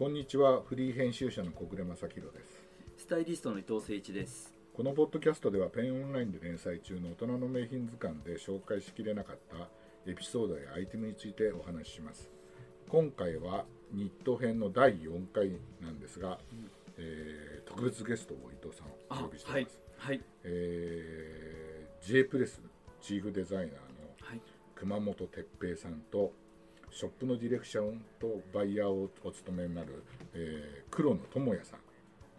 こんにちは。フリー編集者の小暮正弘です。スタイリストの伊藤誠一です。このポッドキャストではペンオンラインで連載中の大人の名品図鑑で紹介しきれなかったエピソードやアイテムについてお話しします。今回はニット編の第4回なんですが、えー特別ゲストを伊藤さんをお呼びしています、はいはい。えー J プレスチーフデザイナーのはい。熊本哲平さんとショップのディレクションとバイヤーをお務めになる、えー黒野智也さん、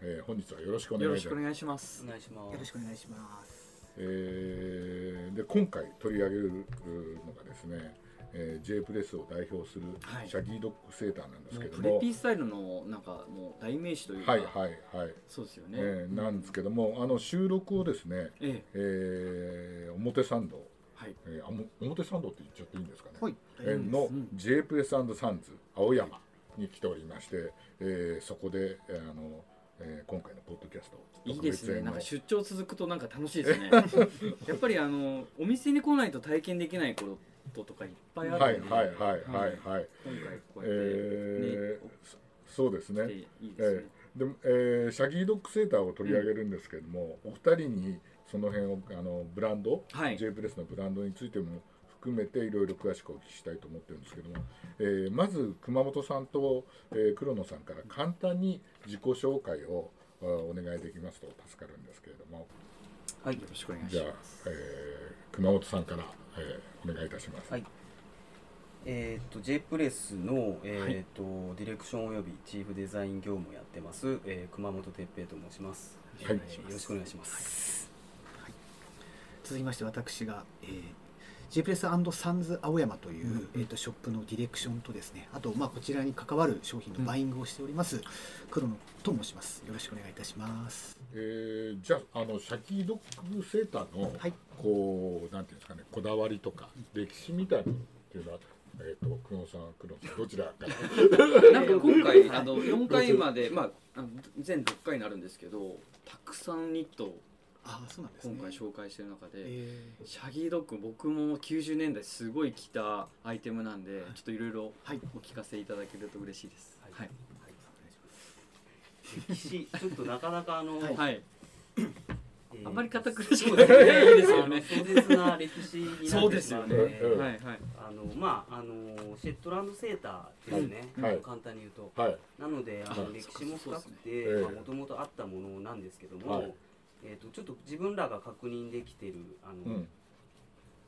えー本日はよろしくお願よろいします。しくお願いしますお願いします。よろしくお願いします。えーで今回取り上げるのがですね、えー J プレスを代表するはい。シャギードッグセーターなんですもうけども、プレピースタイルのなんかもう代名詞というか、はいはいはい、そうですよね、えーなんですけどもあの収録をですね、ええ。えー表参道、はい。えーあも表参道って言っちゃっていいんですかね、はい。えーのうん。J プレスサンズ青山に来ておりまして、えーそこで、えーあのえー今回のポッドキャストいいですね。なんか出張続くとなんか楽しいですね。やっぱりあのお店に来ないと体験できないこととかいっぱいあるので。はいはいはいはいはい、今回こうやって、えそそうですね。いいですね、えーでえーシャギードッグセーターを取り上げるんですけども、お二人にその辺をあのブランド、はい J プレスのブランドについても含めていろいろ詳しくお聞きしたいと思ってるんですけども、えーまず熊本さんと、えー黒野さんから簡単に自己紹介をあお願いできますと助かるんですけれどもはいよろしくお願いしじゃあます、えー熊本さんから、えーお願いいたします。はい。えっ、と J プレスのえっ、と、ディレクションおよびチーフデザイン業務をやってます、えー熊本哲平と申します。はいえーよろしくお願いします。続きまして私が、えー、J プレスサンズ青山という、えー、とショップのディレクションとですねあと、まあ、こちらに関わる商品のバイングをしております、黒野と申します。よろしくお願いいたします。えーじゃああのシャキードッグセーターの、はい。こうなんていうんですかねこだわりとか歴史みたいなのっていうのは、えっ、と久野さん黒野さんどちらか。ら なんか今回あの4回までまああの全6回になるんですけどたくさんニットをああそうなんですね。今回紹介してる中で、えシャギードッグ僕も90年代すごい着たアイテムなんで、ちょっといろいろはい。お聞かせいただけると嬉しいです。はい。はい。歴史ちょっとなかなかあの、はい。はい。えーあんまり堅苦しくそうないですね。いいですよね。あの壮絶な歴史になってしまうのそうですよね。うんはいはい。あのまああのシェットランドセーターですね、はい。簡単に言うと、はい。なのであのはい。歴史も深くそうてですねもともとあったものなんですけども、はいえー、とちょっと自分らが確認できてるあの、うん。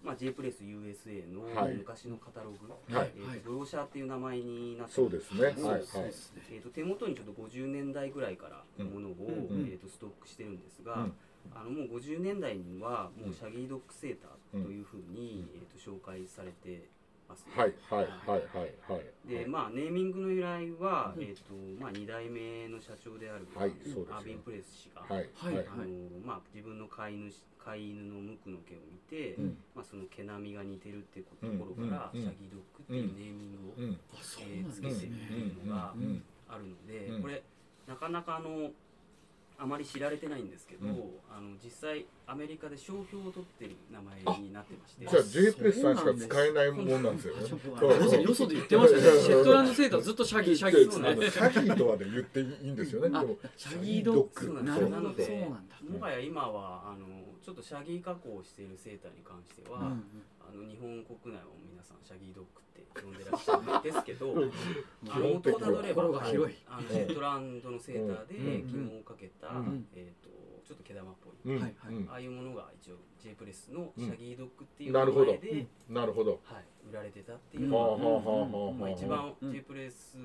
まあ、J プレス USA のはい。昔のカタログ、はい。えーとブローシャーっていう名前になってそうですね。はい。そうはい。えー、と手元にちょっと50年代ぐらいからのものを、うん。うんえー、とストックしてるんですが、うん。あのもう50年代にはもうシャギードッグセーターというふうに、えー、と紹介されてます、ね。はいはいはいはいはい。でまあネーミングの由来は、うんえーとまあ、2代目の社長である、はいそうですよアービン・プレス氏が、はいはい。はいあのまあ、自分の飼い主飼い犬の無垢の毛を見て、うん。まあ、その毛並みが似てるっていうとうんころから、うんシャギードッグっていうネーミングを、うん。えーつけてるってうんいうのがうん。あるので、うん。これなかなかあのあまり知られてないんですけど、うん。あの実際アメリカで商標を取ってる名前になってまして。じゃあ J プレスさんしか使えないもんなんですよね。よそで言ってましたね。シェットランドセーターずっとシャギーシャギ。ーですね。あのシャギーとはで言っていいんですよね。であもシャギードッグ。そうなるほど。もはや今はあのちょっとシャギー加工をしているセーターに関しては、うんうん。あの日本国内は皆さんシャギードッグって呼んでらっしゃるんですけど あの元をたどれば心が広い。あのシェットランドのセーターでうん。紐をかけた、うん。えー、とちょっと毛玉っぽい、うん。はいああいうものが一応 J プレスのシャギードッグっていうなるほど。名前で、なるほど。はい、売られてたっていうはあのが、まあ、一番うん J プレス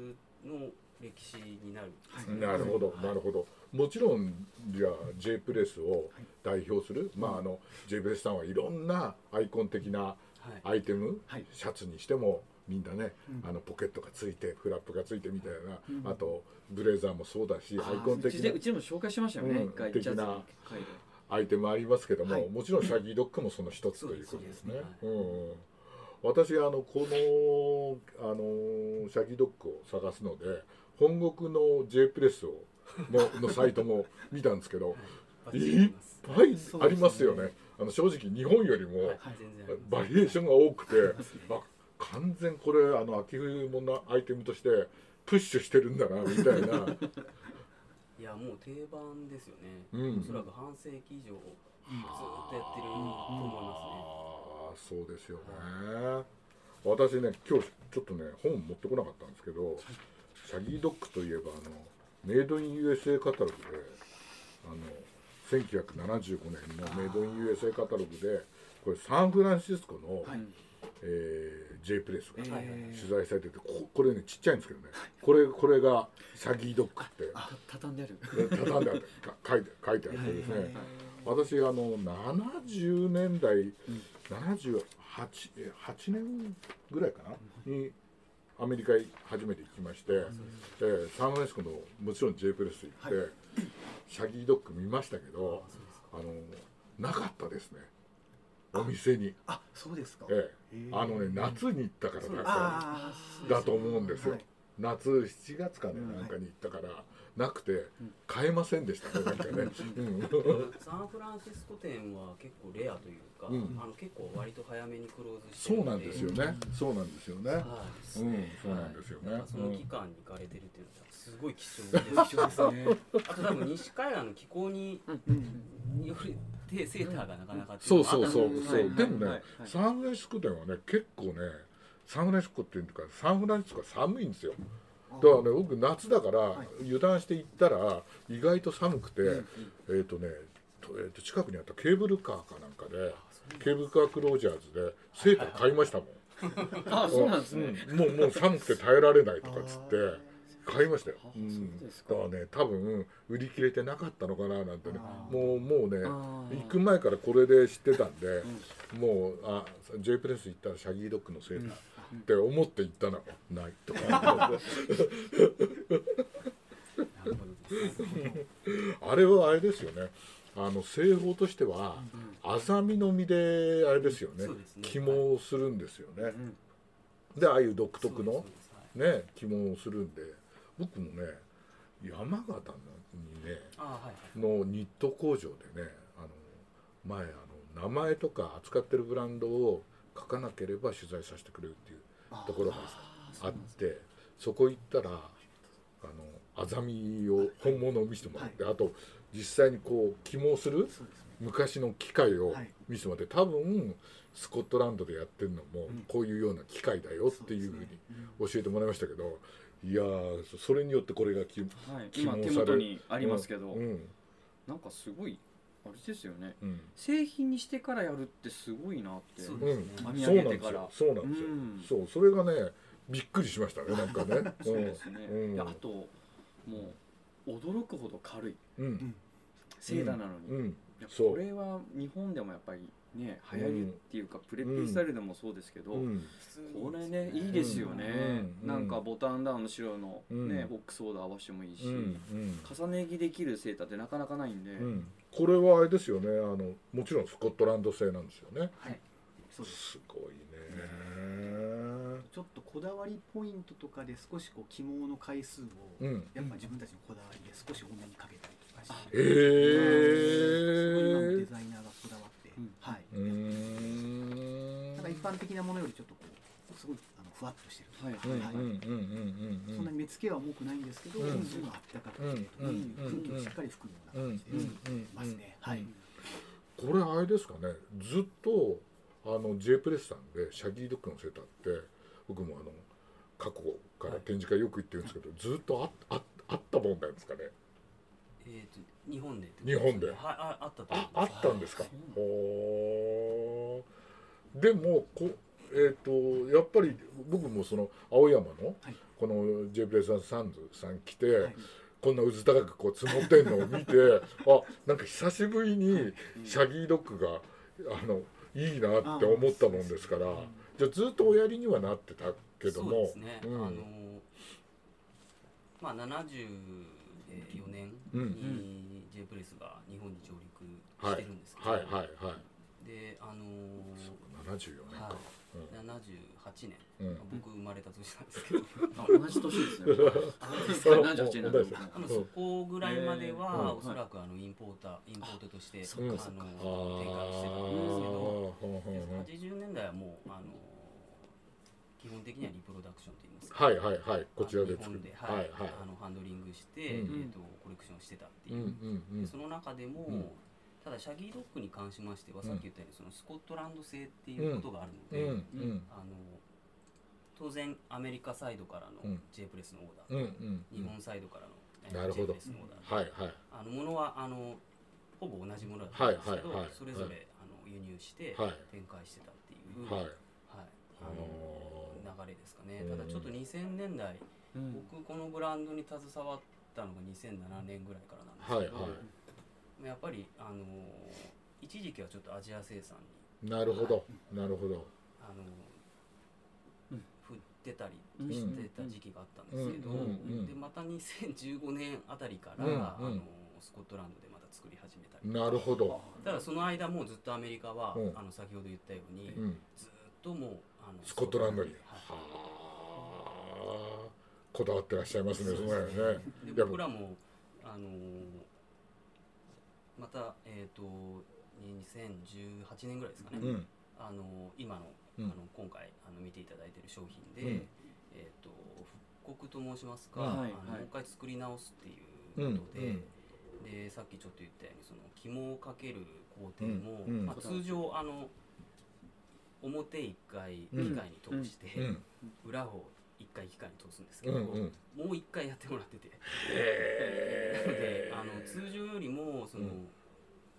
の歴史になる、なるほど、なるほど。もちろんじゃあ J プレスを代表する、まああの J プレスさんはいろんなアイコン的なはい。アイテム、はい。シャツにしてもみんなね、うん。あのポケットがついてフラップがついてみたいな、うん。あとブレザーもそうだし、アイコン的なうちでうちでも紹介しましたよね。うん一回的な。アイテムありますけども、はい。もちろんシャギードッグもその一つということですね。私あのこのあのシャギードッグを探すので本国の J プレスをの のサイトも見たんですけどい。っぱいありますよね。あの正直日本よりもバリエーションが多くて、ますね。あ完全これあの秋冬物のアイテムとしてプッシュしてるんだなみたいな。いやもう定番ですよね、うん。おそらく半世紀以上ずーっとやってると思いますね。ああそうですよね。私ね今日ちょっとね本持ってこなかったんですけどシャギードッグといえばあのメイドイン USA カタログであの1975年のメイドイン USA カタログでこれサンフランシスコの、はい。えー J プレスがえー。取材されててここれねちっちゃいんですけどね。これこれがシャギードッグって。た畳んである。畳んであってか書いて書いてあってですね、私あの70年代、78 8年ぐらいかな、にアメリカに初めて行きまして、えーサンフランシスコのもちろん J プレス行って、シャギードッグ見ましたけどあのなかったですね。お店に、あそうですか。えへえー。あのね夏に行ったからだだと思うんですよ、はい。夏7月かねなんかに行ったから、なくて買えませんでしたねなんかね、うん。サンフランシスコ店は結構レアというか、うん。あの結構割と早めにクローズしてそうなんで。すよね。そうなんですよね。はい、うんそうなんですよね。その期間に行かれてるっていうのはすごい貴重で。す。ね。あと多分西海岸の気候にうん。よりでセーターがなかなかそうそうそうですそう。でもね、はい。はい。サンフランシスコ店はね結構ねサンフランシスコっていうかサンフランシスコは寒いんですよ。だからね僕夏だから油断して行ったら意外と寒くて、えっ、とね。とえー、と近くにあったケーブルカーかなんかでケーブルカークロージャーズでセーター買いましたもん、あそうなんですね、うん。もうもう寒くて耐えられないとかっつって買いましたよ、あうん、だからね多分売り切れてなかったのかななんてねあもうもうね行く前からこれで知ってたんで、もうあ J プレス行ったらシャギードッグのセーターって思って行ったの。ないとか。あれはあれですよね。あの製法としてはアザミの実であれですよね。肝をするんですよね、でああいう独特のね肝をするんで僕もね山形にねのニット工場でねあの前あの名前とか扱ってるブランドを書かなければ取材させてくれるっていうところがあってそこ行ったらあのアザミを本物を見せてもらって、あと実際にこう肝をする昔の機械をはい。見せてもらって多分スコットランドでやってるのもん。こういうような機械だよっていうふうに教えてもらいましたけどいやーそそれによってこれがきはい、起毛今手される。元にありますけど、うん。なんかすごいあれですよね。うん。製品にしてからやるってすごいなって。そううんですね。うなん。です上げてから。よ。そうなんですよ、うん。そうそれがねびっくりしましたねなんかね。そうですね、うん。あともう驚くほど軽い。うん。うん。セーターなのに、これは日本でもやっぱりね流行りっていうか、プレッピースタイルでもそうですけど、うん。これねいいですよね、うん。なんかボタンダウンの白のね、うん。ボックスオーダー合わせてもいいし、うん。うん。重ね着できるセーターってなかなかないんで、うん。これはあれですよねあのもちろんスコットランド製なんですよね。はい。そうです。すごいね。ちょっとこだわりポイントとかで少しこう起毛の回数をうん。やっぱ自分たちのこだわりで少し多めにかけたりとかして。へすごい今のデえザイナーがこだわって、うんはい、うーんなんか一般的なものよりちょっとこうすごいあのふわっとしてるというか、うんうんはいうんうんうんうんそんなに目付けは重くないんですけど、うんすごいあったかくて、うん空気をしっかり吹くような感じでうんうんますね。はい。これあれですかねずっとあの J プレスさんでシャギードッグのセーターって僕もあの過去から展示会よく行ってるんですけど、ずっとあああったもんなんですかねえーと日本で日本ではいああったと思いああますったんですかそうほーでもこえっ、とやっぱり僕もその青山のはい。この J プレスサンズさん来て、はい。こんなうず高くこう積もってんのを見て あなんか久しぶりにシャギードッグがあのいいなって思ったもんですからじゃあずっとおやりにはなってたけどもそうですね、うん。あのまあ74年うん。に J プレスが日本に上陸してるんですけど、はい。はい。はい。であの74年か、はい78年、うん。僕生まれた年なんですけど。あ同じ年ですね78 年なんで僕もあのそこぐらいまでは、うん。おそらくあのインポーターインポートとしてあその展開してたんですけど。ほんほんほん80年代はもうあの基本的にはリプロダククションといいますかはいはいはい。こちらで日本で、作るははいいはい。あのハンドリングして、うん。えー、とコレクションしてたってう。んいう、うん。でその中でも、うんただシャギードッグに関しましては、うん。さっき言ったようにそのスコットランド製っていうことがあるので、うん。うん。あの当然アメリカサイドからのうん。J プレスのオーダうん。うー、ん。日本サイドからの、J ど。プレスのオーダー、はいはい。あのものはあのほぼ同じものだったんですけど、はいはいはい。それぞれ、あの輸入してはい。展開してたっていう、はい。はい。あの流れですかね、ただちょっと2000年代、うん。僕このブランドに携わったのが2007年ぐらいからなんですけど、はいはやっぱりあの一時期はちょっとアジア生産になるほど。なるほど。あの、うん。振ってたりうんしてた時期があったんですけど、うん。うん。うん。でまた2015年あたりから、うん。うん。あのスコットランドでまた作り始めたりなるほど。ただその間もずっとアメリカは、うん。あの先ほど言ったように、うん。ずっともうあのスコットランドに。はあ。こだわってらっしゃいますねその辺ね。で僕らもあのまたえっ、と2018年ぐらいですかね、うん。あの今の,、うん。あの今回あの見ていただいている商品で、うん。えっ、と復刻と申しますか、はい。はい。もう一回作り直すっていうことで、うん。でさっきちょっと言ったようにその紐をかける工程も、まあ、通常あの表一回機うん。械に通して、うん。裏を一回機械に通すんですけど、うんうん。もう一回やってもらってて。へなのであの通常よりもその、うん。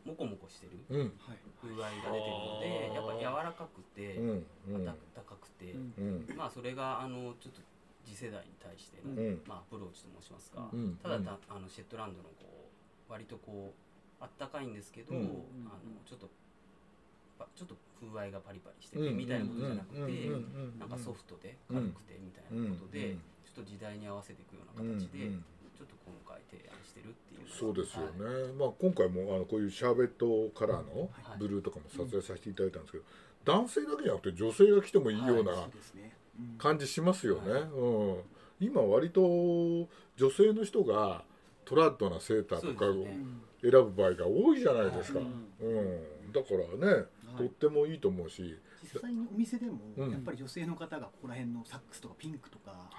モコモコしてる風合いが出てるのでやっぱ柔らかくて、うんうん。暖かくて、うん。うん。まあそれがあのちょっと次世代に対しての、うん。まあ、アプローチと申しますか、うん。ただたあのシェットランドのこう割とこうあったかいんですけど、うん。あのちょっとパちょっと風合いがパリパリしてうんてみたいなことじゃなくて、なんかソフトで軽くてみたいなことで、うんちょっと時代に合わせていくよううんな形で、うんちょっと今回提案してるっていうそうですよはい。ね、まあ、今回もあのこういうシャーベットカラーのはい。ブルーとかも撮影させていただいたんですけど、男性だけじゃなくて女性が来てもいいような感じしますよね、はい。うん、今割と女性の人がトラッドなセーターとかを選ぶ場合が多いじゃないですか、ううんん。だからね、とってもいいと思うし。実際にお店でもうん。やっぱり女性の方がここら辺のサックスとかピンクとか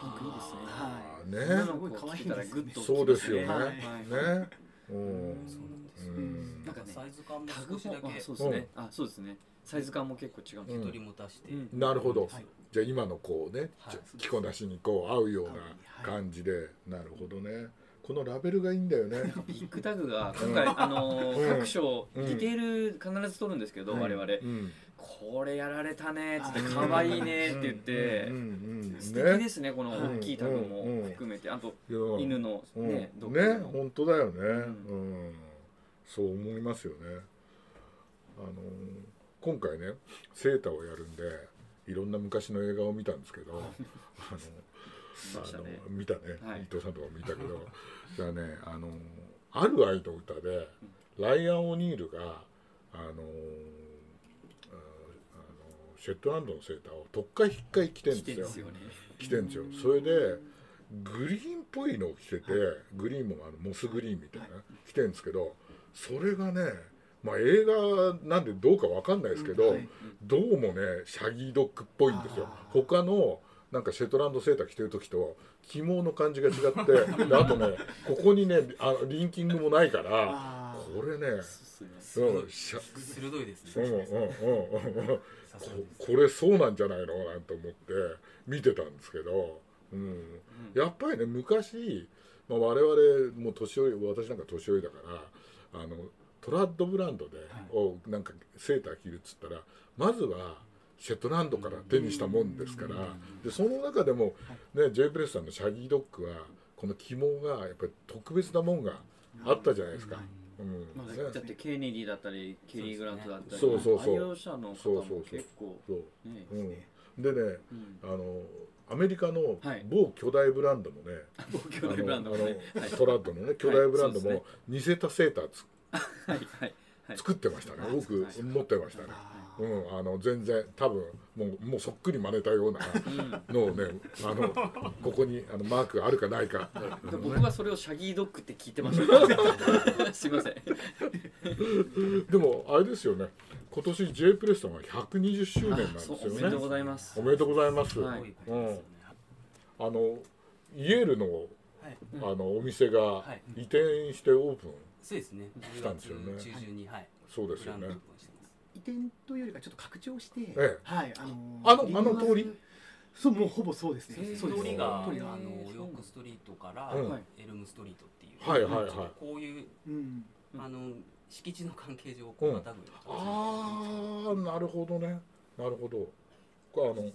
ピンクいいですね。あはい。ーねすごい可愛いですグッとそうですよね、はい。ね、うん。そうなんですよ、うん。なんかサイズ感もタグも少しだけ。あそうですね。あそうですね。サイズ感も結構違う。んですうん。一人持たして、うん。なるほど、はい。じゃあ今のこうね、はい。着こなしにこう合うような感じで、なるほどねこのラベルがいいんだよね。ビッグタグが今回、あの各所うん。ディテール必ず取るんですけど、うん。我々、うん。これやられたねっつってうん可愛いねって言って、素敵ですねこの大きいタグもうん。含めて。あと犬のうん。ね、ドッグねの本当だよね、ん。うん。そう思いますよね。あの今回ねセーターをやるんでいろんな昔の映画を見たんですけど あのあの見たね、はい。伊藤さんとかも見たけど。じゃあねあのある愛の歌でライアン・オニールがあのあのシェットランドのセーターを特会引っかい着てるんですよ着てんですよ。それでグリーンっぽいのを着ててグリーンもあのモスグリーンみたいな着てるんですけどそれがねまあ映画なんでどうかわかんないですけど、はい。どうもねシャギードッグっぽいんですよ。他のなんかシェトランドセーター着てる時と起毛の感じが違ってであとねここにねあのリンキングもないからこれねすいうんしゃ鋭いですうんうんね、うんうん。さすがこれそうなんじゃないの？なんて思って見てたんですけど、うん。やっぱりね昔、まあ、我々もう年寄り私なんか年寄りだからあのトラッドブランドで、をなんかセーター着るっつったらまずはシェットランドから手にしたもんですから、でその中でも、ね、J プレスさんのシャギードッグはこの起毛がやっぱり特別なもんがあったじゃないですか。うん。まあ、ねだってケネディだったりケリー・グラントだったりそうそうそう愛用者の方もそうそうそう結構そう。ね。うん、でね。うん。あのアメリカのはい。某巨大ブランドのね、巨大ブランドもね。あのはい。トラッドのね巨大ブランドはいも似せたセーターつ はい。はい。はい。作ってましたね、はい。僕はい。持ってましたね、あうん、あの全然多分もうもうそっくり真似たようなのをねあのここにあのマークがあるかないか、で僕はそれをシャギードッグって聞いてました。すいません。でもあれですよね。今年 J プレスさんは120周年なんですよね。おめでとうございます。おめでとうございます、はい。すごいことですよね。あのイエールのはい。あのお店がはい。移転してオープンそうですね。したんですよね。10月中旬にはい。そうですよね転というよりかちょっと拡張して、ええ。はいあのーアルあの通り？そうもうほぼそうですね。えーそうです通りがあの通りがヨークストリートからうん。エルムストリートっていう。はいはいはい。こういううん。うんあの敷地の関係上こうまたぐような形ああなるほどね。なるほど。これあの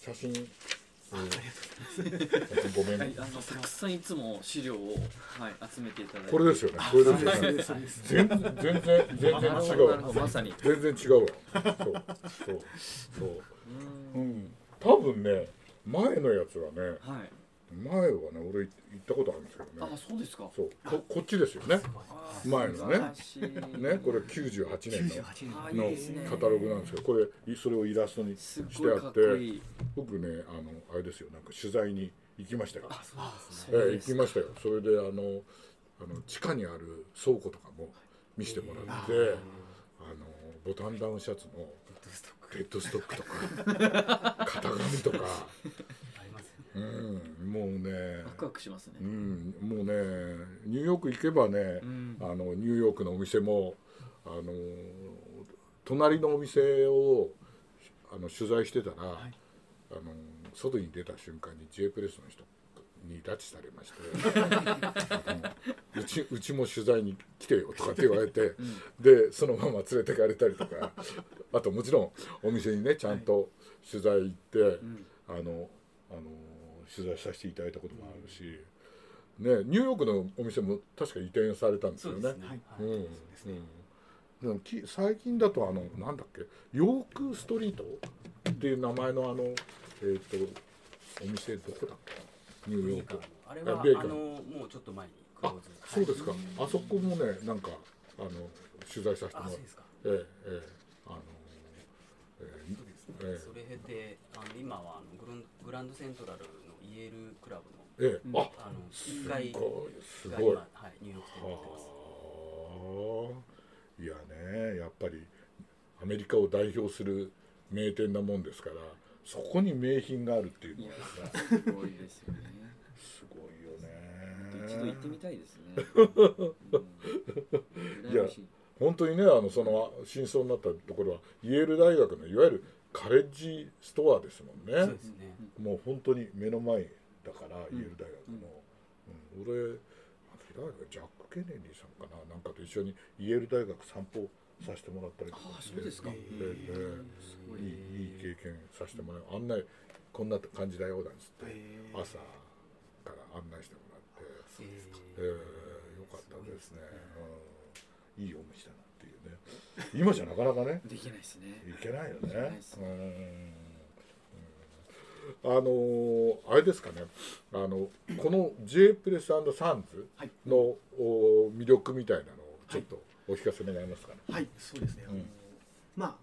写真、えー、ごめん、はい、あのたくさんいつも資料を、はい、集めていただいて。これですよね。これですよね。全全然全然なるほ違うまさに。全然違うわ。そうそうそう。ううんん。多分ね前のやつはねはい前はね俺行ったことあるんですけどあねそうですか。そう。ここっちですよね。前のね。ねこれ98年の98年。のですね。カタログなんですけどこれいそれをイラストにしてあって僕ねあのあれですよ。なんか取材に行きましたよ。あそうですえね。え行きましたよ。それであのあの地下にある倉庫とかも見せてもらって、あのボタンダウンシャツのデッドストックとか 型紙とか、うん、もうね。ワクワクしますね。うん、もうねニューヨーク行けばね、うん。あのニューヨークのお店もあの隣のお店をあの取材してたら、あの外に出た瞬間に J プレスの人に拉致されまして うちうちも取材に来てよとかって言われて、でそのまま連れてかれたりとかあともちろんお店にねちゃんと取材行って、うん。あのあの取材させていただいたこともあるし、ね、ニューヨークのお店も確か移転されたんですよね。そうです。ね。はい。うん。はい。ですねうん、でもき最近だとあのなんだっけヨークストリートっていう名前のあのえっ、とお店どこだっけ？ニューヨーク。あれはベーカーあのもうちょっと前にクローズ。そうですか、あそこもねなんかあの取材させてもらって。あそうですか。ええええ。あのええそれ経てあの今はあのグラングランドセントラルのイェールクラブのええ。うんああのす1階がごいす今ごい。はいニューヨーク店になってます。はあいやねやっぱりアメリカを代表する名店なもんですからそこに名品があるっていうのはね すごいですよね。すごいよね。一度行ってみたいですね、うん。いや本当にねあのその真相になったところはイェール大学のいわゆるカレッジストアですもんね。そうですね。もう本当に目の前だから、うんイェール大学の、うん。俺誰かジャック・ケネディさんかな？なんかと一緒にイェール大学散歩させてもらったりとか。あしてそうですか。えええすごい。いいいい経験させてもらう。案内こんな感じだよなんつって。えー。朝から案内してもらって、ええー、よかったですね、うん、いいお店だなっていうね今じゃなかなかね。できないですね。いけないよね。ですうんうん。あのーあれですかね。あのこの J プレスサンズはい。のお魅力みたいなのをちょっとお聞かせ願いますかね、はいそうですね、あのうんまあ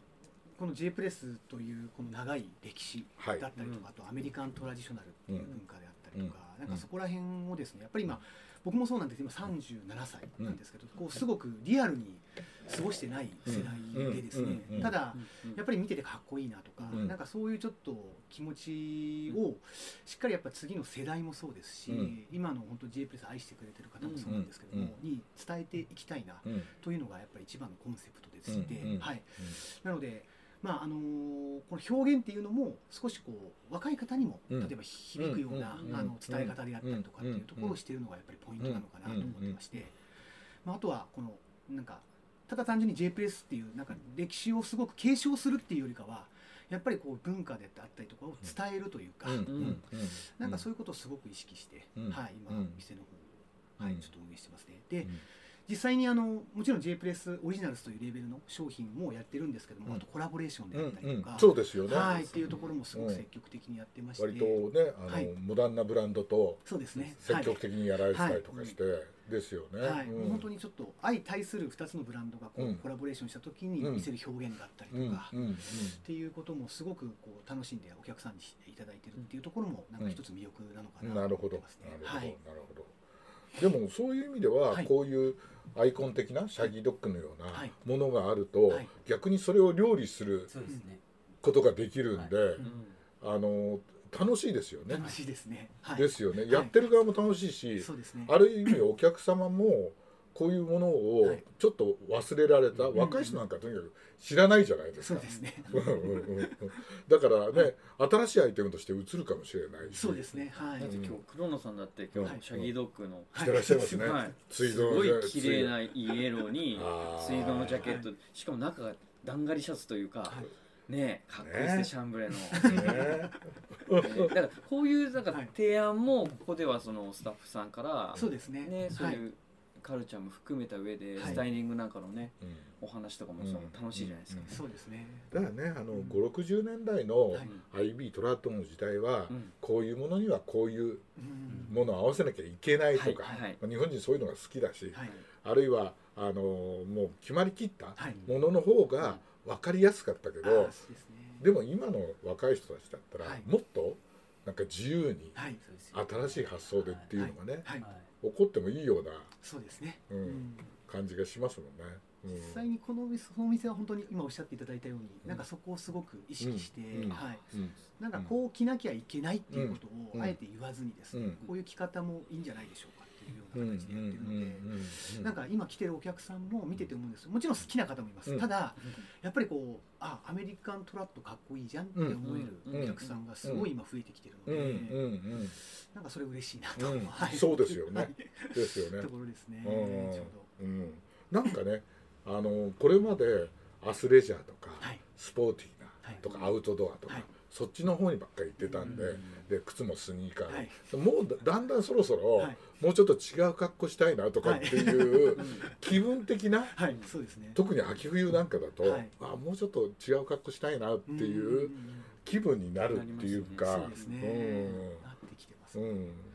この J プレスというこの長い歴史はい。だったりとか、あとアメリカントラディショナルっていう文化でりとか、なんかそこら辺をですねやっぱり今僕もそうなんです。けど今37歳なんですけど、こうすごくリアルに過ごしてない世代でですね、うん。うん。うん。ただ、うん。やっぱり見ててかっこいいなとか、うん。なんかそういうちょっと気持ちをしっかりやっぱ次の世代もそうですし、うん。今の本当 J プレス愛してくれてる方もそうなんですけども、うん。に伝えていきたいなうん。というのがやっぱり一番のコンセプトでして、うん。うん。はい、なので、まああのーこの表現っていうのも少しこう若い方にもうん。例えば響くような、うんあの伝え方であったりとかっていうところをしているのがやっぱりポイントなのかなと思ってまして、まあ、あとはこのなんかただ単純に J プレスっていうなんか歴史をすごく継承するっていうよりかはやっぱりこう文化であったりとかを伝えるというか、なんかそういうことをすごく意識して、うん。はい、今うん店の方を、はいうん。ちょっと運営してますね。で、うん実際にあのもちろん J プレスオリジナルズというレベルの商品もやってるんですけども、うん。あとコラボレーションであったりとか、うんうん。そうですよね、はいっていうところもすごく積極的にやってまして、割とねあの、はい。モダンなブランドとそうですね。積極的にやられてたりとかして、ですよね、はい、はいうん本当にちょっと相対する2つのブランドがこう、うん。コラボレーションした時に見せる表現だったりうんとか、うん。うん。っていうこともすごくこう楽しんでお客さんにしていただいてるっていうところもなんか一つ魅力なのかなと思ってますね。なるほど、はい。なるほどでもそういう意味でははい。こういうアイコン的なシャギードッグのようなはい。ものがあるとはい。逆にそれを料理するそうですね。ことができるんで、うん。あの楽しいですよね。楽しいですね。はい。ですよね、い。やってる側も楽しいし、そうですね。ある意味お客様もこういうものをはい。ちょっと忘れられた、若い人なんかとにかく知らないじゃないですか。そうですね。うんうんうん。うんだからね、新しいアイテムとして映るかもしれないし。そうですね。はい。だって今日黒野さんだって今はい日シャギードッグの。してらっしゃいますね。はい。すごい綺麗ないイエローにあー。ツイードのジャケット。しかも中がだんがりシャツというかはい。ねかっこいいですねねシャンブレの。ね だからこういうなんかはい。提案もここではそのスタッフさんからそうですね。ねそうはい。いうカルチャーも含めた上ではい。スタイリングなんかのねうん。お話とかも楽しいじゃないですか。そうですね。だからね、あのうん。5、60年代のはい。IB トラットの時代は、うん。こういうものにはこういううん。ものを合わせなきゃいけないとか、日本人そういうのが好きだし、はい。あるいはあのもう決まりきったはい。ものの方が分かりやすかったけど、でも今の若い人たちだったら、はい。もっとなんか自由に新しい発想でっていうのがね、はいはい起こってもいいようなそうですね。うんうん。感じがしますもんね。うん。実際にこのお店そのお店は本当に今おっしゃっていただいたように、うん。なんかそこをすごく意識して、うん。うん。はい、うん。なんかこう着なきゃいけないっていうことうん。をあえて言わずにですね、うん。こういう着方もいいんじゃないでしょうかっていうような形でやってるので、うんなんか今来てるお客さんも見てて思うんですもちろん好きな方もいます、うん。ただやっぱりこうあアメリカントラットかっこいいじゃんって思えるお客さんがすごい今増えてきてるのうんで、なんかそれ嬉しいなと、そうですよね。はいですよね。と。ころですね、うん。ちょうど。うん、なんかねあのこれまでアスレジャーとか、はい。スポーティーはいなとかアウトドアとか、はいそっちの方にばっかり行ってたんで,、うん。で靴もスニーカー、はい。もうだだんだんそろそろ、はい。もうちょっと違う格好したいなとかっていう 気分的なはい。そうですね。特に秋冬なんかだと、はい。あもうちょっと違う格好したいなっていう気分になるっていうか、そうですね、なってきてます、うん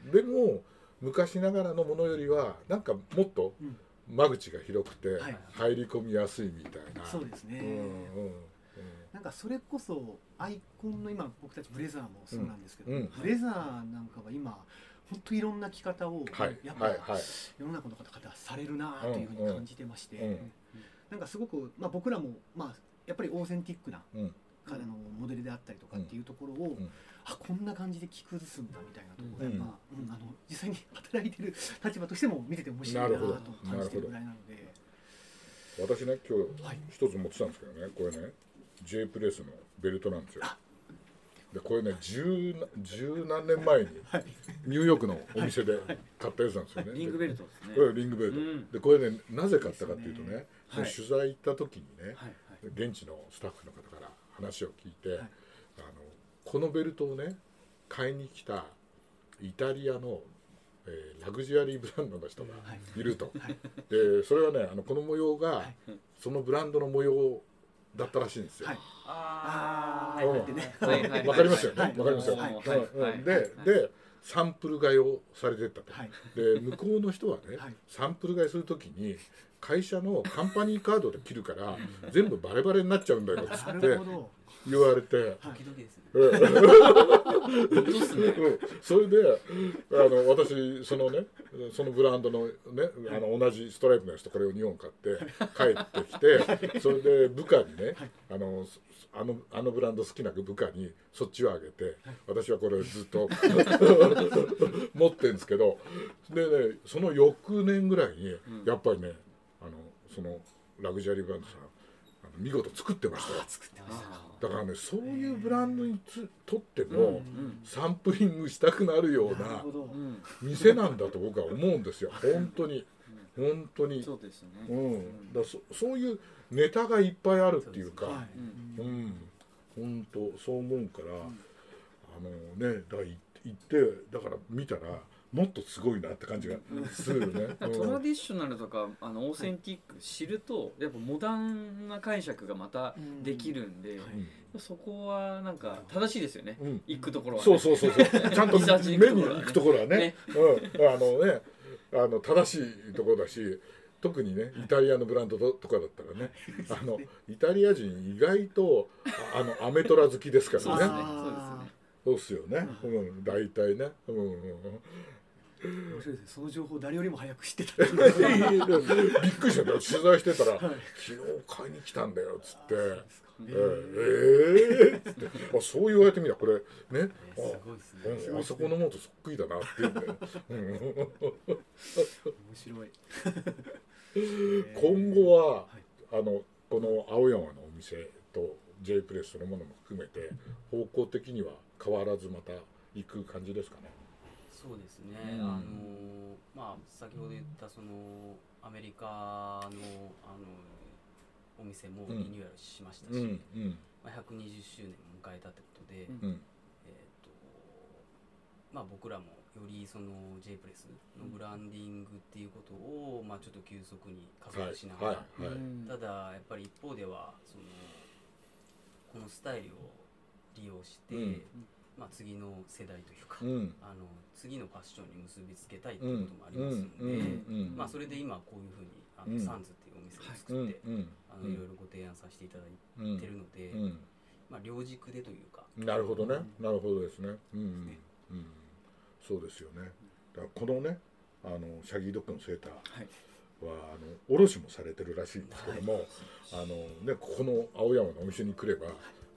うん、でも昔ながらのものよりはなんかもっとうん。間口が広くてはい。入り込みやすいみたいな、そうですね、うんうんなんかそれこそアイコンの今僕たちブレザーもそうなんですけど、うんうん。ブレザーなんかは今本当いろんな着方をはい。やっぱはい。はい。世の中の方々はされるなというふうに感じてまして、うん。うん。なんかすごく、まあ、僕らも、まあ、やっぱりオーセンティックなうん。彼のモデルであったりとかっていうところを、ん。あこんな感じで着崩すんだみたいなところがうんやっぱ、うん。あの実際に 働いてる立場としても見てて面白いなと感じてるぐらいなので。私ね今日はい。一つ持ってたんですけどねこれね J プレスのベルトなんですよ。あでこれね十な十何年前にはい。ニューヨークのお店で買ったやつなんですよね、リングベルトですね。これリングベルト、うん。でこれねなぜ買ったかっていうとねはの取材行った時にね、はいはい。現地のスタッフの方から話を聞いて、はい。あのこのベルトをね買いに来たイタリアの、えーラグジュアリーブランドの人がはい。いると、はい。でそれはねあのこの模様が、はい。そのブランドの模様だったらしいんですよ。はい。ああわかりますよね。はい。わかりますよ。はい。はい。で、サンプル買いをされてったと。はい。で、向こうの人はね、はい。サンプル買いするときに。会社のカンパニーカードで切るから、全部バレバレになっちゃうんだよっって。言われて。それであの私そのねそのブランドのねあの同じストライプのやつとこれを2本買って帰ってきてそれで部下にねあのそあのあのブランド好きな部下にそっちをあげて私はこれをずっと持ってるんですけどでねその翌年ぐらいにやっぱりねそのラグジュアリーブランドさんあの見事作ってましたよ。作ってましたあだからねそういうブランドにつとっても、サンプリングしたくなるような店なんだと僕は思うんですよ。本当に。本当に。そうですね。うん。だそそういうネタがいっぱいあるっていうかはい。うん。本当そう思うから、あのねだからい行ってだから見たらもっとすごいなって感じがするよね、うん。トラディショナルとかあのオーセンティック知るとやっぱモダンな解釈がまたできるんで、そこはなんか正しいですよね、うん。行くところは、ね、そうそうそうそう。ちゃんと目行くところはね。に行くところはね。ね。うん、あのねあの正しいところだし特にねイタリアのブランドととかだったらね。あのイタリア人意外とああのアメトラ好きですからね。そうですね。あそうっすよね、うん、大体ね、うん。うんうん、面白いですその情報誰よりも早く知ってた びっくりした。取材してたら、昨日買いに来たんだよっつって「えー、えー、っつって。あそう言われてみたらこれね、えー、すごいですね。あそこのものとそっくりだなって言うんだよ、面白い。今後は、はい、あのこの青山のお店と J プレスそのものも含めて方向的には変わらずまた行く感じですかね。そうですね、うん、あのまあ先ほど言ったそのアメリカのあのお店もリニューアルしましたし、うんうん、まあ、120周年を迎えたってことで、えーとまあ、僕らもよりその J プレスのブランディングっていうことを、まあ、ちょっと急速に加速しながら、はいはい。はい、ただやっぱり一方ではそのこのスタイルを利用して、うん、まあ、次の世代というか、うん、あの次のファッションに結びつけたいっていうこともありますので、まあ、それで今こういうふうにあの、サンズっていうお店を作って、あのいろいろご提案させていただいてるので、まあ、両軸でというか。なるほどね、なるほどですね。うん、ね、うん。そうですよね。だからこのねあのシャギードッグのセーターは、はい、あの卸もされてるらしいんですけども、はい、あのね、ここの青山のお店に来れば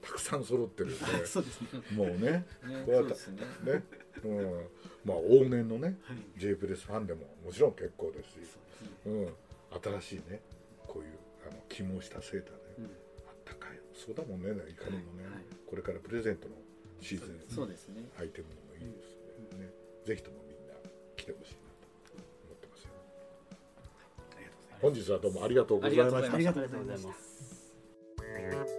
たくさん揃ってるんで そうです、ね、もうね。ねこうやって。ね。ね、うん、まあ往年のね、はい、J プレスファンでももちろん結構ですし、ううん、新しいねこういうあの起毛したセーターで、うん、あったかい。そうだもんねいかにもね、これからプレゼントのシーズンそうですね。アイテムのもいいですね、ぜひともみんな来てほしいなと思ってますよ、本日はどうもありがとうございました。ありがとうございます